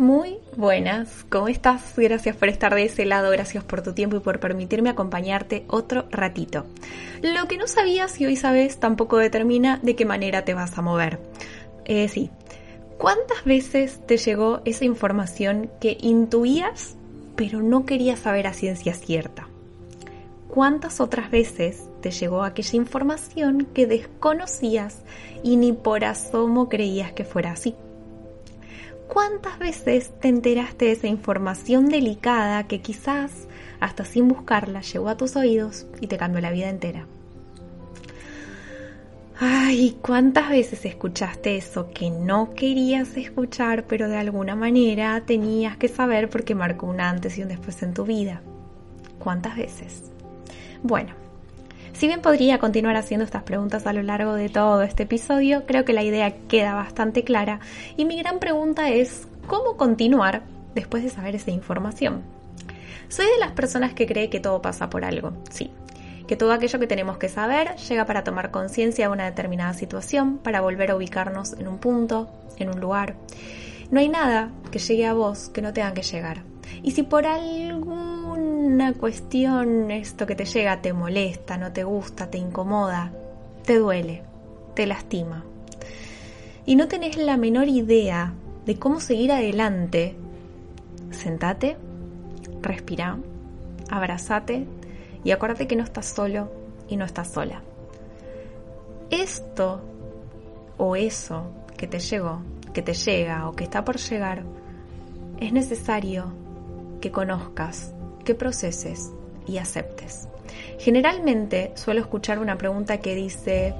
Muy buenas, ¿cómo estás? Gracias por estar de ese lado, gracias por tu tiempo y por permitirme acompañarte otro ratito. Lo que no sabías y hoy sabes tampoco determina de qué manera te vas a mover. Eh, sí, ¿cuántas veces te llegó esa información que intuías pero no querías saber a ciencia cierta? ¿Cuántas otras veces te llegó aquella información que desconocías y ni por asomo creías que fuera así? ¿Cuántas veces te enteraste de esa información delicada que quizás, hasta sin buscarla, llegó a tus oídos y te cambió la vida entera? Ay, ¿cuántas veces escuchaste eso que no querías escuchar, pero de alguna manera tenías que saber porque marcó un antes y un después en tu vida? ¿Cuántas veces? Bueno, si bien podría continuar haciendo estas preguntas a lo largo de todo este episodio, creo que la idea queda bastante clara y mi gran pregunta es ¿cómo continuar después de saber esa información? Soy de las personas que cree que todo pasa por algo, sí, que todo aquello que tenemos que saber llega para tomar conciencia de una determinada situación, para volver a ubicarnos en un punto, en un lugar. No hay nada que llegue a vos que no tenga que llegar. Y si por alguna cuestión esto que te llega te molesta, no te gusta, te incomoda, te duele, te lastima, y no tenés la menor idea de cómo seguir adelante, sentate, respira, abrazate y acuérdate que no estás solo y no estás sola. Esto o eso que te llegó, que te llega o que está por llegar, es necesario que conozcas, que proceses y aceptes. Generalmente suelo escuchar una pregunta que dice,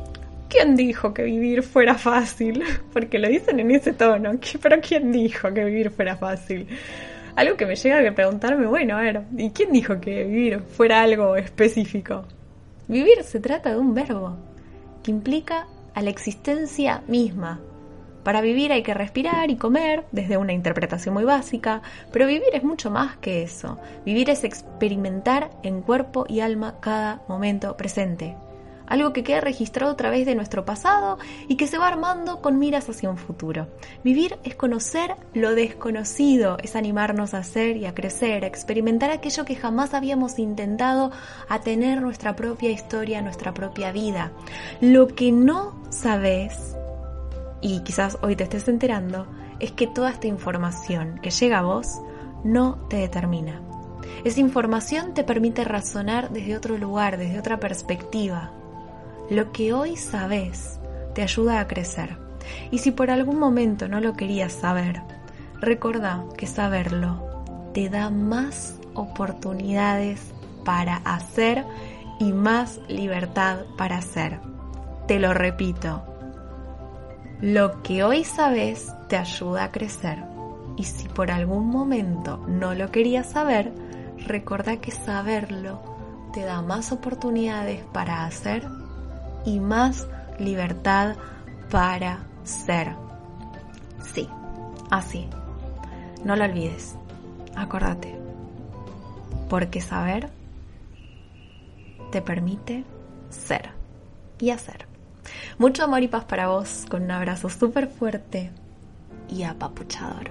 ¿quién dijo que vivir fuera fácil? Porque lo dicen en ese tono, pero ¿quién dijo que vivir fuera fácil? Algo que me llega a preguntarme, bueno, a ver, ¿y quién dijo que vivir fuera algo específico? Vivir se trata de un verbo que implica a la existencia misma, para vivir hay que respirar y comer, desde una interpretación muy básica, pero vivir es mucho más que eso. Vivir es experimentar en cuerpo y alma cada momento presente. Algo que queda registrado a través de nuestro pasado y que se va armando con miras hacia un futuro. Vivir es conocer lo desconocido, es animarnos a ser y a crecer, a experimentar aquello que jamás habíamos intentado, a tener nuestra propia historia, nuestra propia vida. Lo que no sabes y quizás hoy te estés enterando, es que toda esta información que llega a vos no te determina. Esa información te permite razonar desde otro lugar, desde otra perspectiva. Lo que hoy sabes te ayuda a crecer. Y si por algún momento no lo querías saber, recuerda que saberlo te da más oportunidades para hacer y más libertad para hacer. Te lo repito, lo que hoy sabes te ayuda a crecer y si por algún momento no lo querías saber, recuerda que saberlo te da más oportunidades para hacer y más libertad para ser. Sí, así. No lo olvides. Acordate. Porque saber te permite ser y hacer. Mucho amor y paz para vos, con un abrazo súper fuerte y apapuchador.